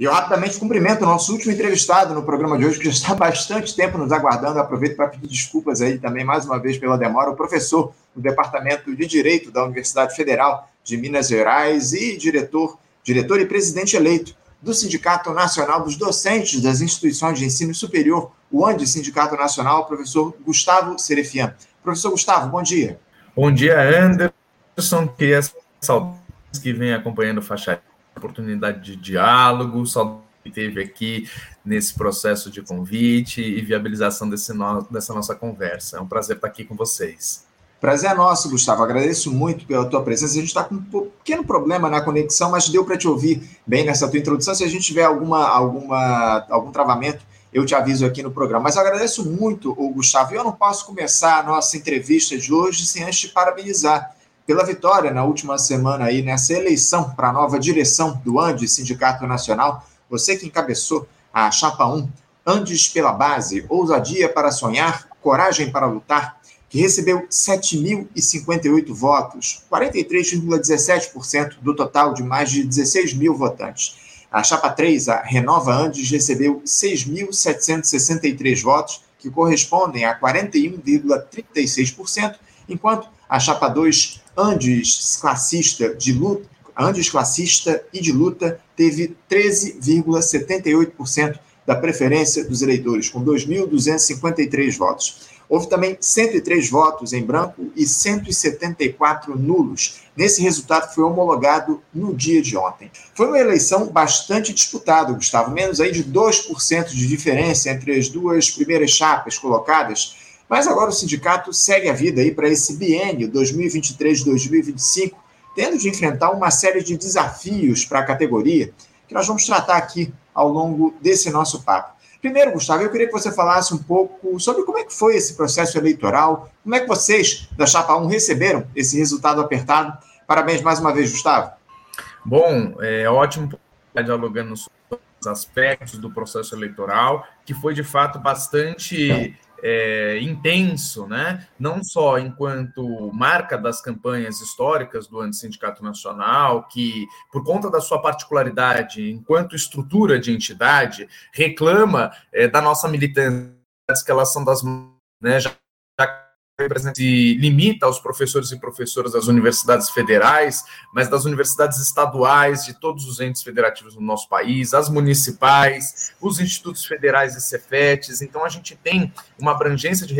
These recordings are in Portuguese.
E eu rapidamente cumprimento o nosso último entrevistado no programa de hoje, que já está há bastante tempo nos aguardando. Aproveito para pedir desculpas aí também, mais uma vez, pela demora. O professor do Departamento de Direito da Universidade Federal de Minas Gerais e diretor, diretor e presidente eleito do Sindicato Nacional dos Docentes das Instituições de Ensino Superior, o ANDE Sindicato Nacional, professor Gustavo Serefian. Professor Gustavo, bom dia. Bom dia, Anderson, que é saudades que vem acompanhando o Faixa oportunidade de diálogo, só que teve aqui nesse processo de convite e viabilização desse no, dessa nossa conversa. É um prazer estar aqui com vocês. Prazer é nosso, Gustavo. Agradeço muito pela tua presença. A gente está com um pequeno problema na conexão, mas deu para te ouvir bem nessa tua introdução. Se a gente tiver alguma, alguma, algum travamento, eu te aviso aqui no programa. Mas agradeço muito, o Gustavo. Eu não posso começar a nossa entrevista de hoje sem antes te parabenizar pela vitória na última semana aí nessa eleição para a nova direção do Andes Sindicato Nacional. Você que encabeçou a chapa 1, Andes pela base, ousadia para sonhar, coragem para lutar, que recebeu 7.058 votos, 43,17% do total de mais de 16 mil votantes. A chapa 3, a Renova Andes, recebeu 6.763 votos, que correspondem a 41,36%, enquanto a chapa 2, Andes classista de luta, Andes classista e de luta teve 13,78% da preferência dos eleitores, com 2.253 votos. Houve também 103 votos em branco e 174 nulos. Nesse resultado foi homologado no dia de ontem. Foi uma eleição bastante disputada, Gustavo, menos aí de 2% de diferença entre as duas primeiras chapas colocadas mas agora o sindicato segue a vida aí para esse biênio 2023-2025, tendo de enfrentar uma série de desafios para a categoria, que nós vamos tratar aqui ao longo desse nosso papo. Primeiro, Gustavo, eu queria que você falasse um pouco sobre como é que foi esse processo eleitoral, como é que vocês da Chapa 1 receberam esse resultado apertado. Parabéns mais uma vez, Gustavo. Bom, é ótimo estar dialogando sobre os aspectos do processo eleitoral, que foi de fato bastante é, intenso, né? não só enquanto marca das campanhas históricas do Antissindicato Nacional, que, por conta da sua particularidade, enquanto estrutura de entidade, reclama é, da nossa militância, que elas são das. Né, já se limita aos professores e professoras das universidades federais, mas das universidades estaduais, de todos os entes federativos do nosso país, as municipais, os institutos federais e cefetes. Então, a gente tem uma abrangência de,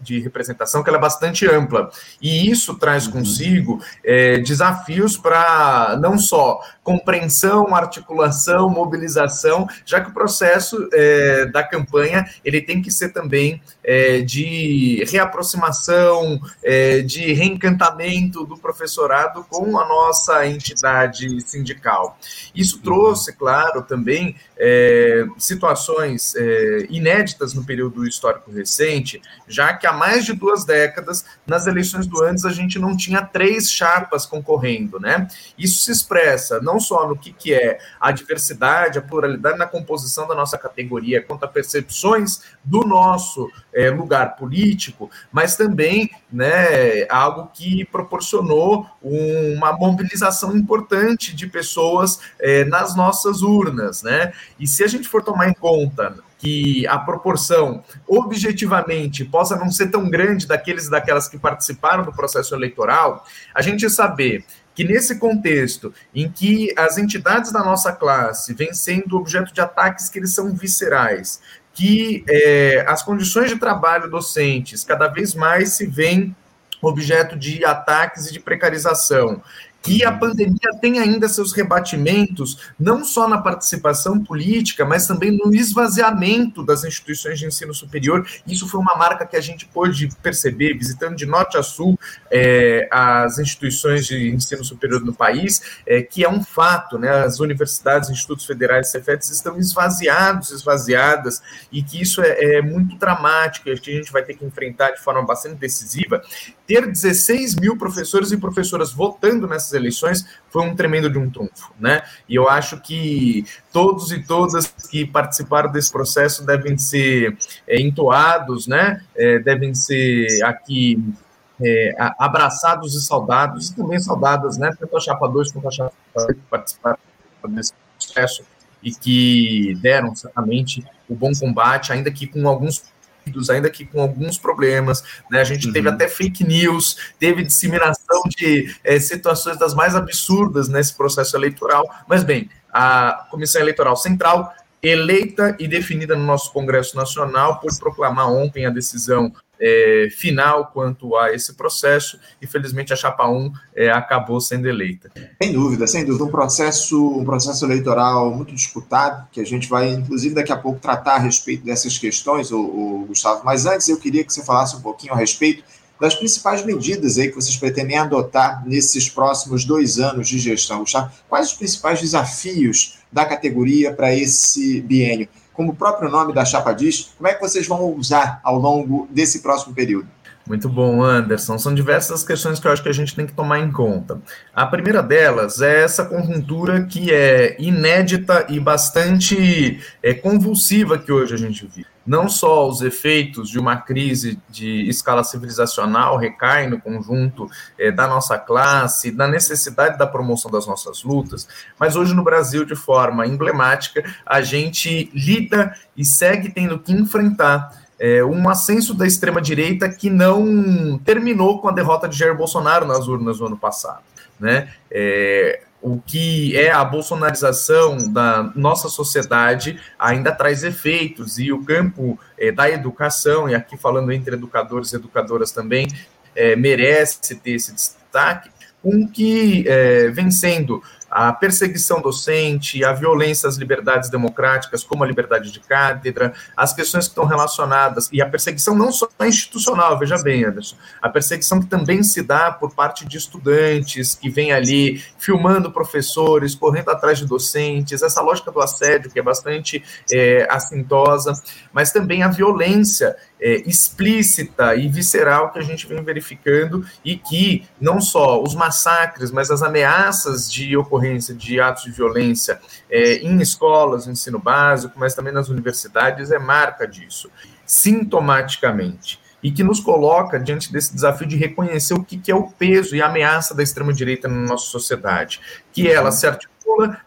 de representação que é bastante ampla. E isso traz uhum. consigo é, desafios para não só compreensão, articulação, mobilização, já que o processo é, da campanha ele tem que ser também é, de reaproximação, é, de reencantamento do professorado com a nossa entidade sindical. Isso trouxe, claro, também é, situações é, inéditas no período histórico recente, já que há mais de duas décadas, nas eleições do antes, a gente não tinha três chapas concorrendo, né? Isso se expressa não só no que, que é a diversidade, a pluralidade na composição da nossa categoria, quanto a percepções do nosso é, lugar político, mas também né, algo que proporcionou uma mobilização importante de pessoas é, nas nossas urnas, né? E se a gente for tomar em conta que a proporção objetivamente possa não ser tão grande daqueles e daquelas que participaram do processo eleitoral, a gente saber que nesse contexto em que as entidades da nossa classe vêm sendo objeto de ataques que eles são viscerais, que é, as condições de trabalho docentes cada vez mais se veem objeto de ataques e de precarização, que a pandemia tem ainda seus rebatimentos, não só na participação política, mas também no esvaziamento das instituições de ensino superior. Isso foi uma marca que a gente pôde perceber, visitando de norte a sul é, as instituições de ensino superior no país, é, que é um fato, né? As universidades, institutos federais, CEFETs estão esvaziados, esvaziadas, e que isso é, é muito dramático, e que a gente vai ter que enfrentar de forma bastante decisiva. Ter 16 mil professores e professoras votando nessas eleições foi um tremendo de um trunfo, né? E eu acho que todos e todas que participaram desse processo devem ser é, entoados, né? É, devem ser aqui é, abraçados e saudados, e também saudadas, né? Tanto a chapa 2 quanto a chapa 3 que participaram desse processo e que deram certamente o bom combate, ainda que com alguns ainda que com alguns problemas, né? A gente uhum. teve até fake news, teve disseminação de é, situações das mais absurdas nesse processo eleitoral. Mas bem, a Comissão Eleitoral Central eleita e definida no nosso Congresso Nacional por proclamar ontem a decisão é, final quanto a esse processo. Infelizmente, a Chapa 1 é, acabou sendo eleita. Sem dúvida, sem dúvida. Um processo, um processo eleitoral muito disputado, que a gente vai, inclusive, daqui a pouco tratar a respeito dessas questões, o, o Gustavo. Mas antes, eu queria que você falasse um pouquinho a respeito das principais medidas aí que vocês pretendem adotar nesses próximos dois anos de gestão, Gustavo. Quais os principais desafios da categoria para esse biênio? Como o próprio nome da chapa diz, como é que vocês vão usar ao longo desse próximo período? Muito bom, Anderson. São diversas questões que eu acho que a gente tem que tomar em conta. A primeira delas é essa conjuntura que é inédita e bastante é, convulsiva que hoje a gente vive. Não só os efeitos de uma crise de escala civilizacional recaem no conjunto é, da nossa classe, da necessidade da promoção das nossas lutas, mas hoje no Brasil, de forma emblemática, a gente lida e segue tendo que enfrentar é, um ascenso da extrema-direita que não terminou com a derrota de Jair Bolsonaro nas urnas no ano passado. Né? É, o que é a bolsonarização da nossa sociedade ainda traz efeitos, e o campo é, da educação, e aqui falando entre educadores e educadoras também, é, merece ter esse destaque, com que é, vem sendo a perseguição docente, a violência às liberdades democráticas, como a liberdade de cátedra, as questões que estão relacionadas, e a perseguição não só institucional, veja bem, Anderson, a perseguição que também se dá por parte de estudantes que vêm ali filmando professores, correndo atrás de docentes, essa lógica do assédio que é bastante é, assintosa, mas também a violência é, explícita e visceral que a gente vem verificando e que não só os massacres, mas as ameaças de ocorrência de atos de violência é, em escolas, no ensino básico, mas também nas universidades, é marca disso, sintomaticamente. E que nos coloca diante desse desafio de reconhecer o que, que é o peso e a ameaça da extrema-direita na nossa sociedade, que ela se articula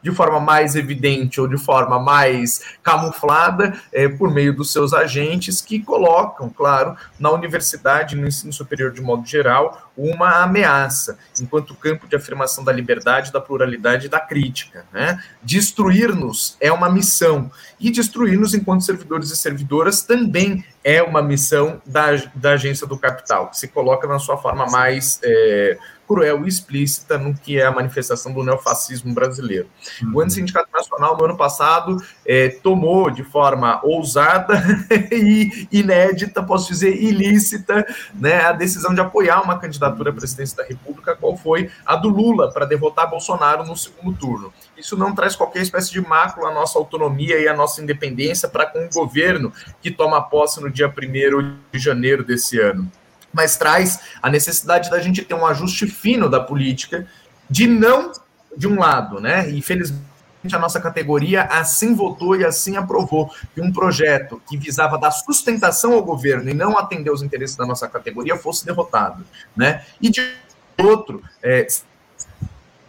de forma mais evidente ou de forma mais camuflada é, por meio dos seus agentes que colocam, claro, na universidade, no ensino superior de modo geral, uma ameaça, enquanto campo de afirmação da liberdade, da pluralidade e da crítica. Né? Destruir-nos é uma missão, e destruir-nos enquanto servidores e servidoras também é uma missão da, da agência do capital, que se coloca na sua forma mais. É, cruel e explícita no que é a manifestação do neofascismo brasileiro. Uhum. O Antissindicato Nacional, no ano passado, é, tomou de forma ousada e inédita, posso dizer, ilícita, né, a decisão de apoiar uma candidatura à presidência da República, qual foi a do Lula, para derrotar Bolsonaro no segundo turno. Isso não traz qualquer espécie de mácula à nossa autonomia e à nossa independência para com o governo que toma posse no dia 1 de janeiro desse ano mas traz a necessidade da gente ter um ajuste fino da política, de não, de um lado, né? E felizmente a nossa categoria assim votou e assim aprovou que um projeto que visava dar sustentação ao governo e não atender os interesses da nossa categoria fosse derrotado, né? E de outro, é,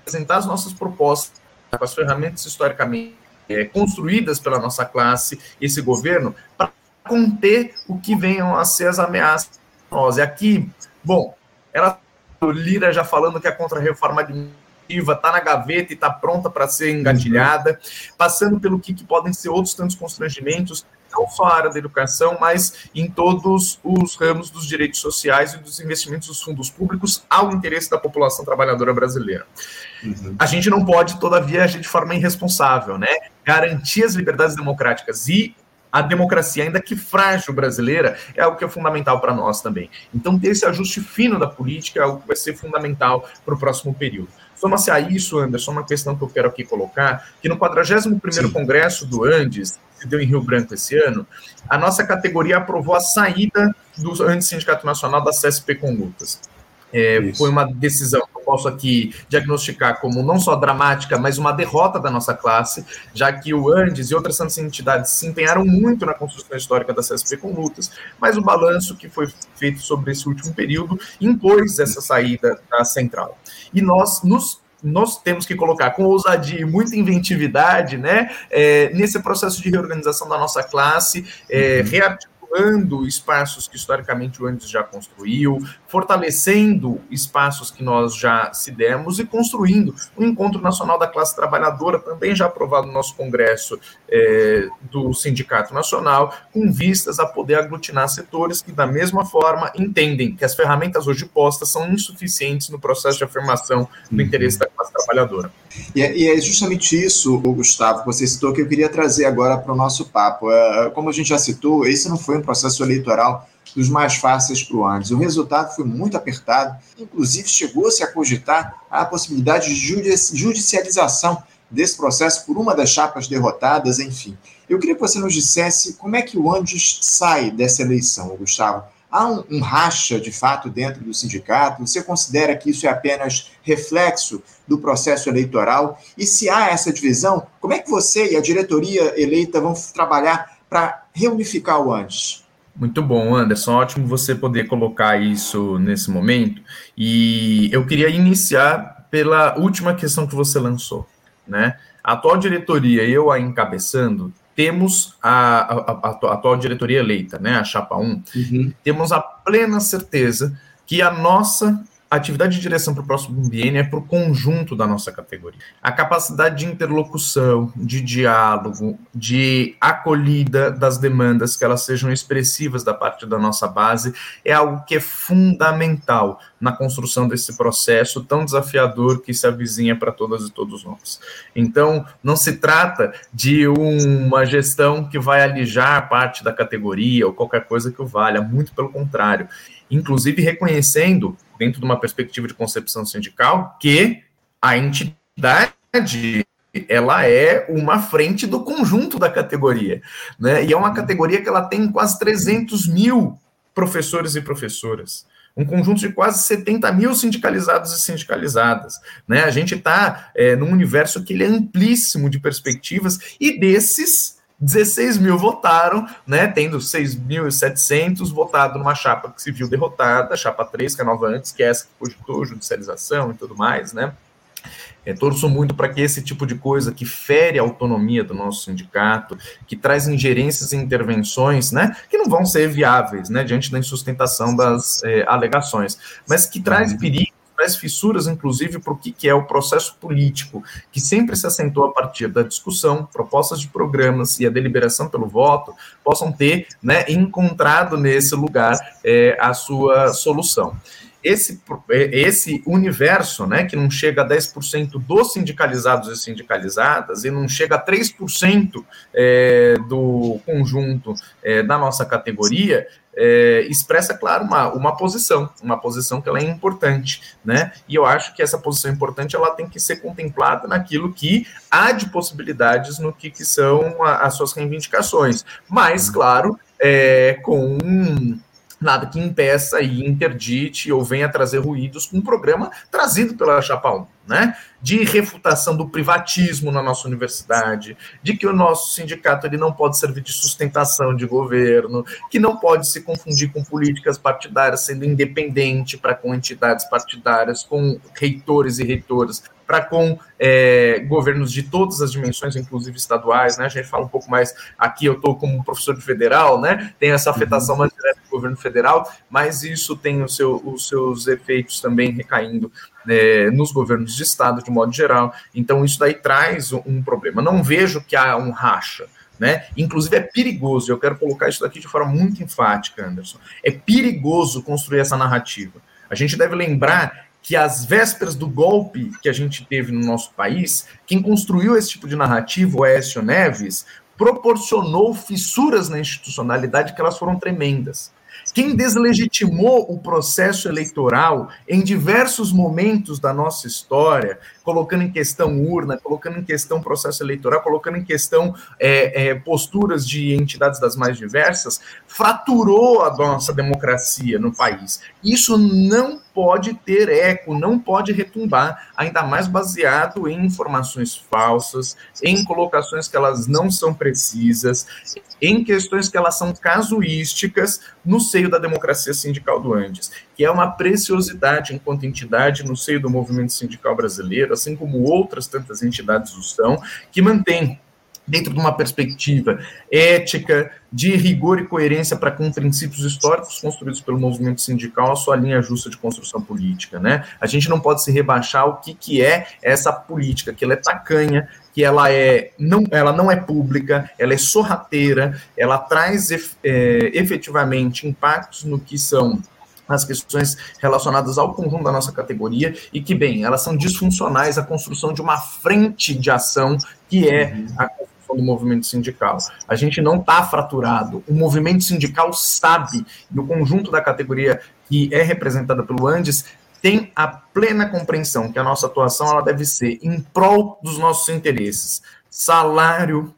apresentar as nossas propostas com as ferramentas historicamente é, construídas pela nossa classe, esse governo, para conter o que venham a ser as ameaças nós. Aqui, bom, ela Lira já falando que a contra-reforma administrativa está na gaveta e está pronta para ser engatilhada, passando pelo que, que, podem ser outros tantos constrangimentos, não só a área da educação, mas em todos os ramos dos direitos sociais e dos investimentos dos fundos públicos ao interesse da população trabalhadora brasileira. Uhum. A gente não pode, todavia, agir de forma irresponsável, né? Garantir as liberdades democráticas e a democracia, ainda que frágil brasileira, é algo que é fundamental para nós também. Então, ter esse ajuste fino da política é algo que vai ser fundamental para o próximo período. Soma-se a isso, Anderson, uma questão que eu quero aqui colocar, que no 41º Congresso do Andes, que deu em Rio Branco esse ano, a nossa categoria aprovou a saída do Andes Sindicato Nacional da CSP com lutas. É, foi uma decisão que eu posso aqui diagnosticar como não só dramática, mas uma derrota da nossa classe, já que o Andes e outras tantas entidades se empenharam muito na construção histórica da CSP com lutas, mas o balanço que foi feito sobre esse último período impôs essa saída da central. E nós nos nós temos que colocar com ousadia e muita inventividade, né, é, nesse processo de reorganização da nossa classe, é, uhum ocupando espaços que historicamente o Andes já construiu, fortalecendo espaços que nós já se demos e construindo um Encontro Nacional da Classe Trabalhadora, também já aprovado no nosso Congresso é, do Sindicato Nacional, com vistas a poder aglutinar setores que, da mesma forma, entendem que as ferramentas hoje postas são insuficientes no processo de afirmação do interesse da classe trabalhadora. E é, e é justamente isso, Gustavo, que você citou, que eu queria trazer agora para o nosso papo. É, como a gente já citou, esse não foi um processo eleitoral dos mais fáceis para o Andes. O resultado foi muito apertado, inclusive chegou-se a cogitar a possibilidade de judicialização desse processo por uma das chapas derrotadas, enfim. Eu queria que você nos dissesse como é que o Andes sai dessa eleição, Gustavo. Há um, um, racha, de fato, dentro do sindicato? Você considera que isso é apenas reflexo do processo eleitoral? E se há essa divisão, como é que você e a diretoria eleita vão trabalhar para reunificar o antes? Muito bom, Anderson. Ótimo você poder colocar isso nesse momento. E eu queria iniciar pela última questão que você lançou. Né? A atual diretoria, eu a encabeçando, temos a, a, a, atual diretoria eleita, né, a Chapa 1, uhum. temos a plena certeza que a nossa atividade de direção para o próximo biênio é para o conjunto da nossa categoria. A capacidade de interlocução, de diálogo, de acolhida das demandas, que elas sejam expressivas da parte da nossa base, é algo que é fundamental na construção desse processo tão desafiador que se avizinha para todas e todos nós. Então, não se trata de uma gestão que vai alijar parte da categoria ou qualquer coisa que o valha, muito pelo contrário. Inclusive reconhecendo dentro de uma perspectiva de concepção sindical, que a entidade ela é uma frente do conjunto da categoria, né? E é uma categoria que ela tem quase 300 mil professores e professoras, um conjunto de quase 70 mil sindicalizados e sindicalizadas, né? A gente está é, num universo que ele é amplíssimo de perspectivas e desses 16 mil votaram, né, tendo 6.700 votado numa chapa que se viu derrotada, a chapa 3, que é nova antes, que é essa que cogitou judicialização e tudo mais, né. É, torço muito para que esse tipo de coisa que fere a autonomia do nosso sindicato, que traz ingerências e intervenções, né, que não vão ser viáveis, né, diante da insustentação das é, alegações, mas que traz uhum. perigo traz fissuras, inclusive, para o que, que é o processo político, que sempre se assentou a partir da discussão, propostas de programas e a deliberação pelo voto, possam ter né, encontrado nesse lugar é, a sua solução esse, esse universo, né, que não chega a 10% dos sindicalizados e sindicalizadas e não chega a 3% é, do conjunto é, da nossa categoria, é, expressa, claro, uma, uma posição, uma posição que ela é importante, né? E eu acho que essa posição importante ela tem que ser contemplada naquilo que há de possibilidades no que, que são a, as suas reivindicações, mas, claro, é, com nada que impeça e interdite ou venha trazer ruídos com um programa trazido pela Chapa 1 né? De refutação do privatismo na nossa universidade, de que o nosso sindicato ele não pode servir de sustentação de governo, que não pode se confundir com políticas partidárias, sendo independente para com entidades partidárias, com reitores e reitoras, para com é, governos de todas as dimensões, inclusive estaduais, né? A gente fala um pouco mais aqui, eu estou como professor de federal, né? Tem essa afetação mais direta do governo federal, mas isso tem seu, os seus efeitos também recaindo é, nos governos de Estado, de modo geral. Então, isso daí traz um problema. Não vejo que há um racha. Né? Inclusive é perigoso, eu quero colocar isso daqui de forma muito enfática, Anderson. É perigoso construir essa narrativa. A gente deve lembrar que às vésperas do golpe que a gente teve no nosso país, quem construiu esse tipo de narrativa, o Aécio Neves, proporcionou fissuras na institucionalidade que elas foram tremendas. Quem deslegitimou o processo eleitoral em diversos momentos da nossa história, colocando em questão urna, colocando em questão processo eleitoral, colocando em questão é, é, posturas de entidades das mais diversas, fraturou a nossa democracia no país. Isso não pode ter eco, não pode retumbar, ainda mais baseado em informações falsas, em colocações que elas não são precisas, em questões que elas são casuísticas no seio da democracia sindical do Andes, que é uma preciosidade enquanto entidade no seio do movimento sindical brasileiro, assim como outras tantas entidades o são, que mantém dentro de uma perspectiva ética, de rigor e coerência para com princípios históricos construídos pelo movimento sindical, a sua linha justa de construção política, né? A gente não pode se rebaixar o que, que é essa política, que ela é tacanha, que ela é não, ela não é pública, ela é sorrateira, ela traz é, efetivamente impactos no que são as questões relacionadas ao conjunto da nossa categoria e que, bem, elas são disfuncionais à construção de uma frente de ação que é a do movimento sindical. A gente não está fraturado. O movimento sindical sabe, e o conjunto da categoria que é representada pelo Andes tem a plena compreensão que a nossa atuação ela deve ser em prol dos nossos interesses. Salário,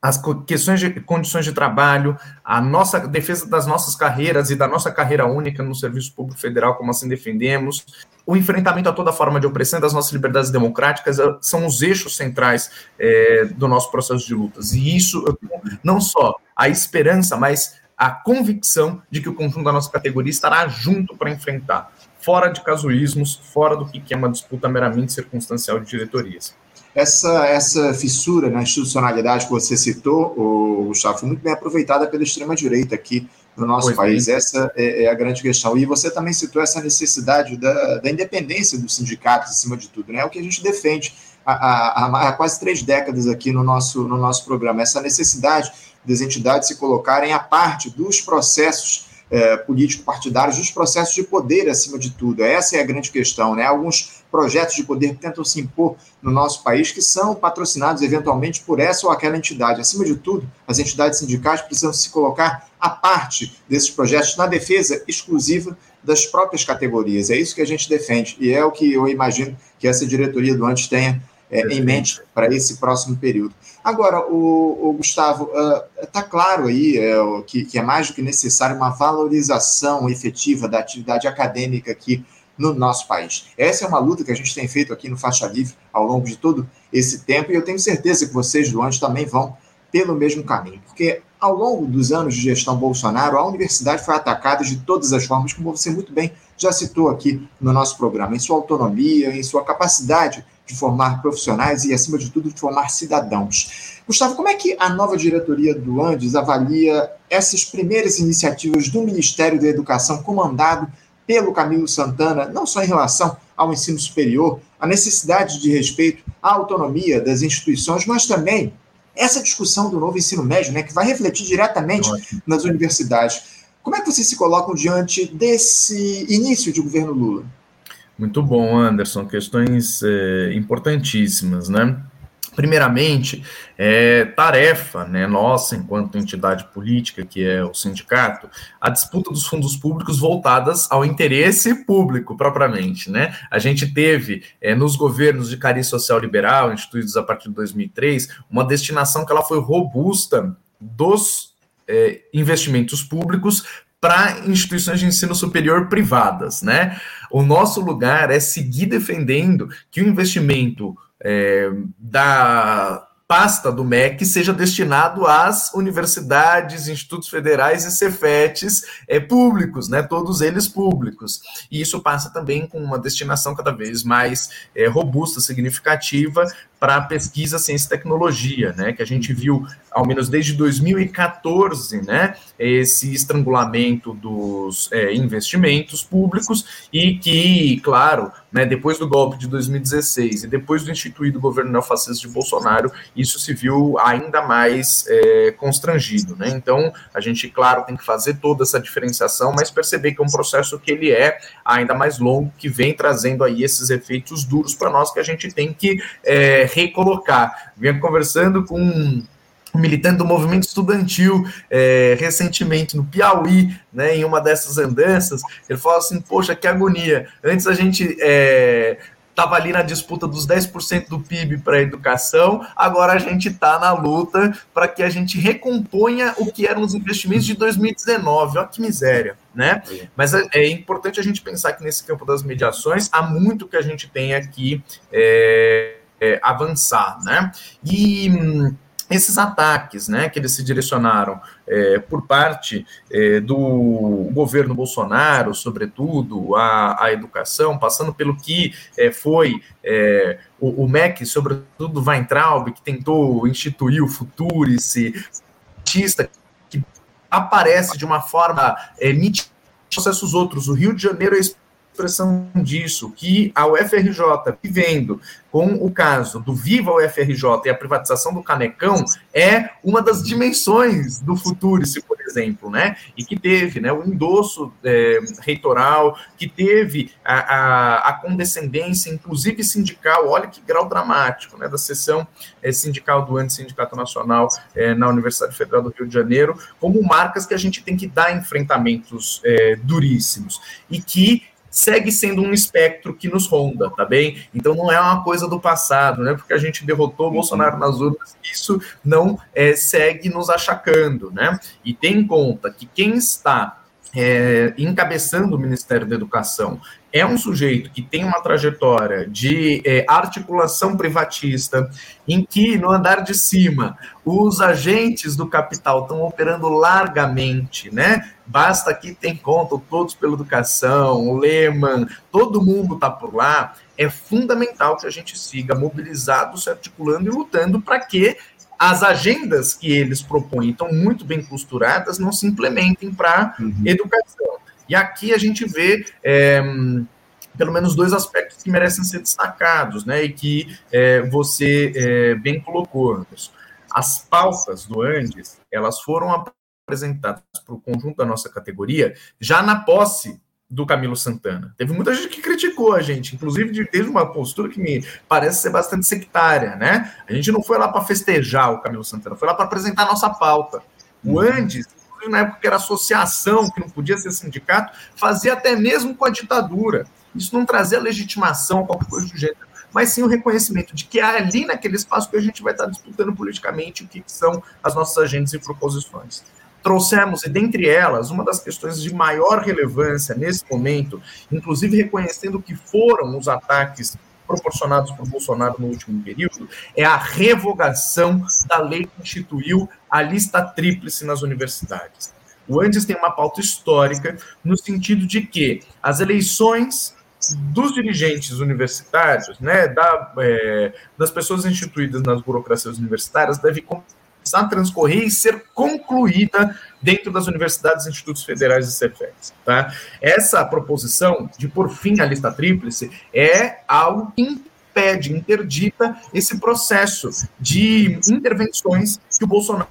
as questões de condições de trabalho, a nossa defesa das nossas carreiras e da nossa carreira única no serviço público federal, como assim defendemos, o enfrentamento a toda forma de opressão das nossas liberdades democráticas eh, são os eixos centrais é, do nosso processo de lutas. E isso, não só a esperança, mas a convicção de que o conjunto da nossa categoria estará junto para enfrentar, fora de casuísmos, fora do que é uma disputa meramente circunstancial de diretorias. Essa, essa fissura na institucionalidade que você citou, o Gustavo, foi muito bem aproveitada pela extrema-direita aqui no nosso pois país. Bem. Essa é, é, a grande questão. E você também citou essa necessidade da, da independência dos sindicatos, acima de tudo, né? É o que a gente defende há, há, há, quase três décadas aqui no nosso, no nosso programa. Essa necessidade das entidades se colocarem à parte dos processos é, político-partidários, dos processos de poder, acima de tudo. Essa é a grande questão. Né? Alguns projetos de poder que tentam se impor no nosso país, que são patrocinados eventualmente por essa ou aquela entidade. Acima de tudo, as entidades sindicais precisam se colocar à parte desses projetos na defesa exclusiva das próprias categorias. É isso que a gente defende e é o que eu imagino que essa diretoria do Antes tenha é, em mente para esse próximo período. Agora, o, o Gustavo, está uh, claro aí é, que, que, é mais do que necessário uma valorização efetiva da atividade acadêmica aqui no nosso país. Essa é uma luta que a gente tem feito aqui no Faixa Livre ao longo de todo esse tempo e eu tenho certeza que vocês do Antes também vão pelo mesmo caminho, porque ao longo dos anos de gestão Bolsonaro, a universidade foi atacada de todas as formas, como você muito bem já citou aqui no nosso programa, em sua autonomia, em sua capacidade de formar profissionais e, acima de tudo, de formar cidadãos. Gustavo, como é que a nova diretoria do Andes avalia essas primeiras iniciativas do Ministério da Educação, comandado pelo Camilo Santana, não só em relação ao ensino superior, a necessidade de respeito à autonomia das instituições, mas também essa discussão do novo ensino médio, né, que vai refletir diretamente Ótimo. nas universidades. Como é que vocês se colocam diante desse início de governo Lula? Muito bom, Anderson. Questões é, importantíssimas, né? Primeiramente, é tarefa né, nossa, enquanto entidade política, que é o sindicato, a disputa dos fundos públicos voltadas ao interesse público, propriamente. Né? A gente teve, é, nos governos de cariz social liberal, instituídos a partir de 2003, uma destinação que ela foi robusta dos é, investimentos públicos para instituições de ensino superior privadas, né? O nosso lugar é seguir defendendo que o investimento é, da pasta do MEC seja destinado às universidades, institutos federais e cefetes é, públicos, né, todos eles públicos. E isso passa também com uma destinação cada vez mais é, robusta, significativa para pesquisa, ciência e tecnologia, né, que a gente viu, ao menos desde 2014, né, esse estrangulamento dos é, investimentos públicos e que, claro, né, depois do golpe de 2016 e depois do instituído governo neofascista de Bolsonaro, isso se viu ainda mais é, constrangido, né, então a gente, claro, tem que fazer toda essa diferenciação, mas perceber que é um processo que ele é ainda mais longo, que vem trazendo aí esses efeitos duros para nós que a gente tem que é, recolocar. Venho conversando com um militante do movimento estudantil é, recentemente no Piauí, né, em uma dessas andanças, ele falou assim, poxa, que agonia, antes a gente é, estava ali na disputa dos 10% do PIB para a educação, agora a gente está na luta para que a gente recomponha o que eram os investimentos de 2019. Olha que miséria, né? Mas é, é importante a gente pensar que nesse campo das mediações há muito que a gente tem aqui é, é, avançar, né? E esses ataques né, que eles se direcionaram é, por parte é, do governo Bolsonaro, sobretudo, à, à educação, passando pelo que é, foi é, o, o, MEC, sobretudo Weintraub, que tentou instituir o Futurice, que aparece de uma forma é, nítida processos outros. O Rio de Janeiro é expressão disso, que a UFRJ, vivendo com o caso do Viva UFRJ e a privatização do Canecão, é uma das dimensões do futuro, se por exemplo, né? E que teve né, o endosso é, reitoral, que teve a, a, a, condescendência, inclusive sindical, olha que grau dramático, né? Da sessão é, sindical do Antissindicato Nacional é, na Universidade Federal do Rio de Janeiro, como marcas que a gente tem que dar enfrentamentos é, duríssimos. E que segue sendo um espectro que nos ronda, tá bem? Então não é uma coisa do passado, né? Porque a gente derrotou o Bolsonaro nas urnas, isso não é, segue nos achacando, né? E tem em conta que quem está é, encabeçando o Ministério da Educação é um sujeito que tem uma trajetória de é, articulação privatista, em que no andar de cima os agentes do capital estão operando largamente, né? Basta que tem conta todos pela educação, o Lehman, todo mundo está por lá. É fundamental que a gente siga mobilizado, se articulando e lutando para que as agendas que eles propõem estão muito bem costuradas, não se implementem para uhum. educação. E aqui a gente vê é, pelo menos dois aspectos que merecem ser destacados, né? E que é, você é, bem colocou. As pautas do Andes, elas foram apresentadas para o conjunto da nossa categoria já na posse do Camilo Santana. Teve muita gente que criticou a gente, inclusive teve uma postura que me parece ser bastante sectária, né? A gente não foi lá para festejar o Camilo Santana, foi lá para apresentar a nossa pauta. O uhum. Andes, na época que era associação, que não podia ser sindicato, fazia até mesmo com a ditadura. Isso não trazia legitimação, qualquer coisa do gênero, mas sim o reconhecimento de que é ali naquele espaço que a gente vai estar disputando politicamente o que são as nossas agendas e proposições trouxemos, e dentre elas, uma das questões de maior relevância nesse momento, inclusive reconhecendo que foram os ataques proporcionados por Bolsonaro no último período, é a revogação da lei que instituiu a lista tríplice nas universidades. O Andes tem uma pauta histórica no sentido de que as eleições dos dirigentes universitários, né, da, é, das pessoas instituídas nas burocracias universitárias, devem a transcorrer e ser concluída dentro das universidades institutos federais e CEFEX. Tá? Essa proposição de por fim a lista tríplice é algo que impede, interdita esse processo de intervenções que o Bolsonaro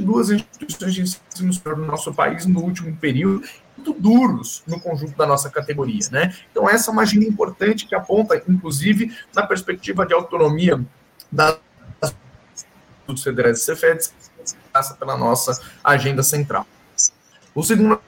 duas instituições de ensino superior no nosso país no último período muito duros no conjunto da nossa categoria, né? Então essa é uma agenda importante que aponta, inclusive, na perspectiva de autonomia das dos federais e CEFEDs, passa pela nossa agenda central. O segundo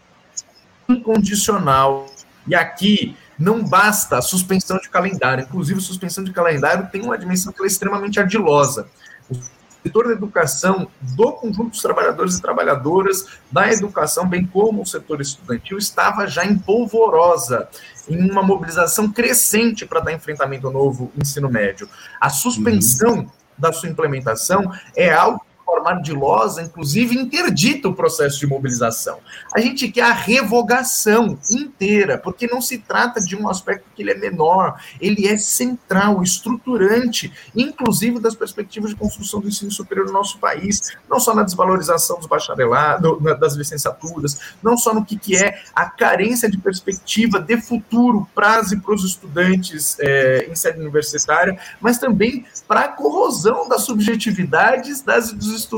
incondicional, e aqui não basta a suspensão de calendário, inclusive a suspensão de calendário tem uma dimensão que é extremamente ardilosa. O setor da educação, do conjunto dos trabalhadores e trabalhadoras da educação, bem como o setor estudantil, estava já em polvorosa, em uma mobilização crescente para dar enfrentamento ao novo ensino médio. A suspensão uhum da sua implementação é algo ardilosa, inclusive interdita o processo de mobilização. A gente quer a revogação inteira, porque não se trata de um aspecto que ele é menor, ele é central, estruturante, inclusive das perspectivas de construção do ensino superior no nosso país, não só na desvalorização dos bacharelados, das licenciaturas, não só no que, que é a carência de perspectiva de futuro e para os estudantes é, em sede universitária, mas também para a corrosão das subjetividades das, dos estudantes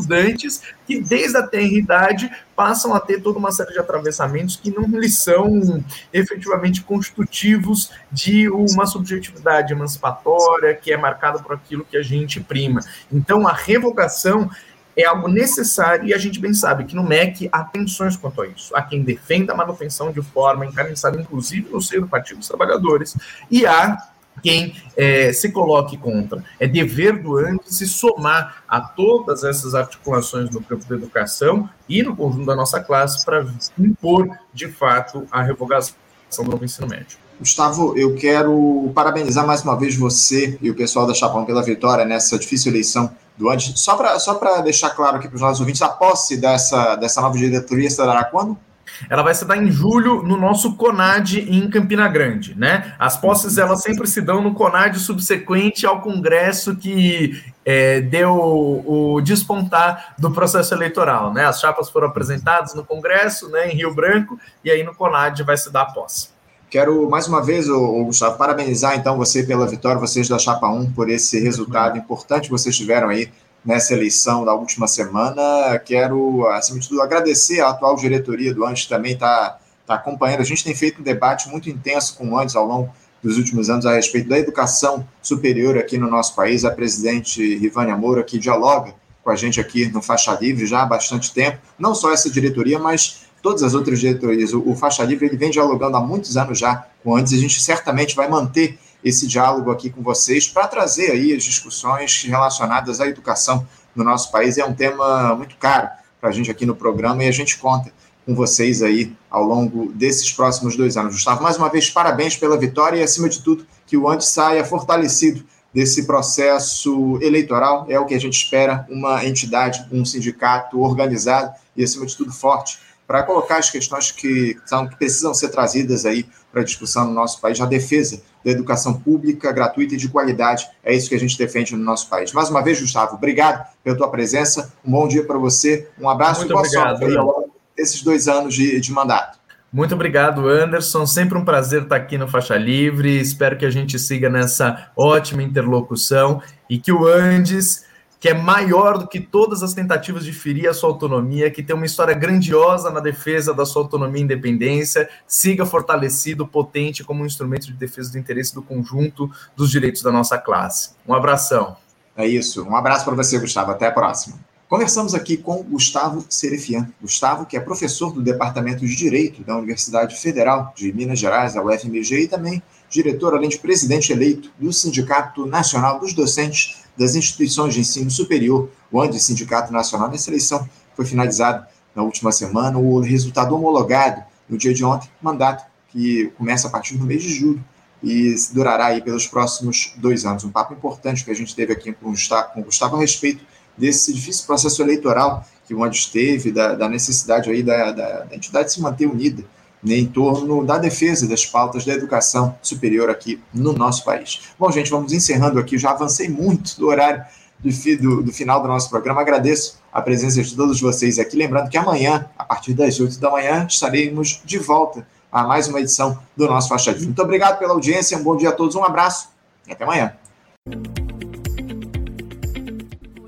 que, desde a tenridade, passam a ter toda uma série de atravessamentos que não lhes são efetivamente constitutivos de uma subjetividade emancipatória que é marcada por aquilo que a gente prima. Então, a revogação é algo necessário e a gente bem sabe que no MEC há tensões quanto a isso. Há quem defenda a manutenção de forma encaminhada, inclusive no seio do Partido dos Trabalhadores, e há quem é, se coloque contra. É dever do antes se somar a todas essas articulações no campo da educação e no conjunto da nossa classe para impor, de fato, a revogação do novo ensino médio. Gustavo, eu quero parabenizar mais uma vez você e o pessoal da Chapão pela vitória nessa difícil eleição do Andes. Só para só deixar claro aqui para os nossos ouvintes, a posse dessa, dessa nova diretoria se dará quando? Ela vai se dar em julho no nosso CONAD em Campina Grande, né? As posses elas sempre se dão no CONAD subsequente ao congresso que é, deu o despontar do processo eleitoral, né? As chapas foram apresentadas no congresso, né, em Rio Branco, e aí no CONAD vai se dar a posse. Quero mais uma vez, Gustavo, parabenizar então você pela vitória, vocês da Chapa 1, por esse resultado importante que vocês tiveram aí nessa eleição da última semana. Quero, acima de tudo, agradecer a atual diretoria do Antes também está tá acompanhando. A gente tem feito um debate muito intenso com o Antes ao longo dos últimos anos a respeito da educação superior aqui no nosso país. A presidente Rivânia Moura, que dialoga com a gente aqui no Faixa Livre já há bastante tempo, não só essa diretoria, mas todas as outras diretorias. O, o Faixa Livre ele vem dialogando há muitos anos já com Antes, e a gente certamente vai manter esse diálogo aqui com vocês para trazer aí as discussões relacionadas à educação no nosso país. É um tema muito caro para a gente aqui no programa e a gente conta com vocês aí ao longo desses próximos dois anos. Gustavo, mais uma vez, parabéns pela vitória e, acima de tudo, que o Antes saia fortalecido desse processo eleitoral. É o que a gente espera, uma entidade, um sindicato organizado e, acima de tudo, forte para colocar as questões que, são, que precisam ser trazidas aí para discussão no nosso país, a defesa da educação pública, gratuita e de qualidade. É isso que a gente defende no nosso país. Mais uma vez, Gustavo, obrigado pela tua presença. Um bom dia para você. Um abraço Muito e boa obrigado, sorte aí esses dois anos de, de mandato. Muito obrigado, Anderson. Sempre um prazer estar aqui no Faixa Livre. Espero que a gente siga nessa ótima interlocução e que o Andes que é maior do que todas as tentativas de ferir a sua autonomia, que tem uma história grandiosa na defesa da sua autonomia e independência, siga fortalecido, potente como um instrumento de defesa do interesse do conjunto dos direitos da nossa classe. Um abração. É isso. Um abraço para você, Gustavo. Até a próxima. Conversamos aqui com Gustavo Serefian. Gustavo, que é professor do Departamento de Direito da Universidade Federal de Minas Gerais, a UFMG, e também diretor, além de presidente eleito do Sindicato Nacional dos Docentes das Instituições de Ensino Superior, o ANDE Sindicato Nacional. Nessa eleição foi finalizado na última semana o resultado homologado no dia de ontem, mandato que começa a partir do mês de julho e durará aí pelos próximos dois anos. Um papo importante que a gente teve aqui com com o Gustavo a respeito desse difícil processo eleitoral que o ANDES teve, da, da necessidade aí da, da, da entidade se manter unida né, em torno da defesa das pautas da educação superior aqui no nosso país. Bom, gente, vamos encerrando aqui. Já avancei muito do horário do, do, do, final do nosso programa. Agradeço a presença de todos vocês aqui. Lembrando que amanhã, a partir das 8 da manhã, estaremos de volta a mais uma edição do nosso Faixa. Muito obrigado pela audiência, um bom dia a todos, um abraço e até amanhã.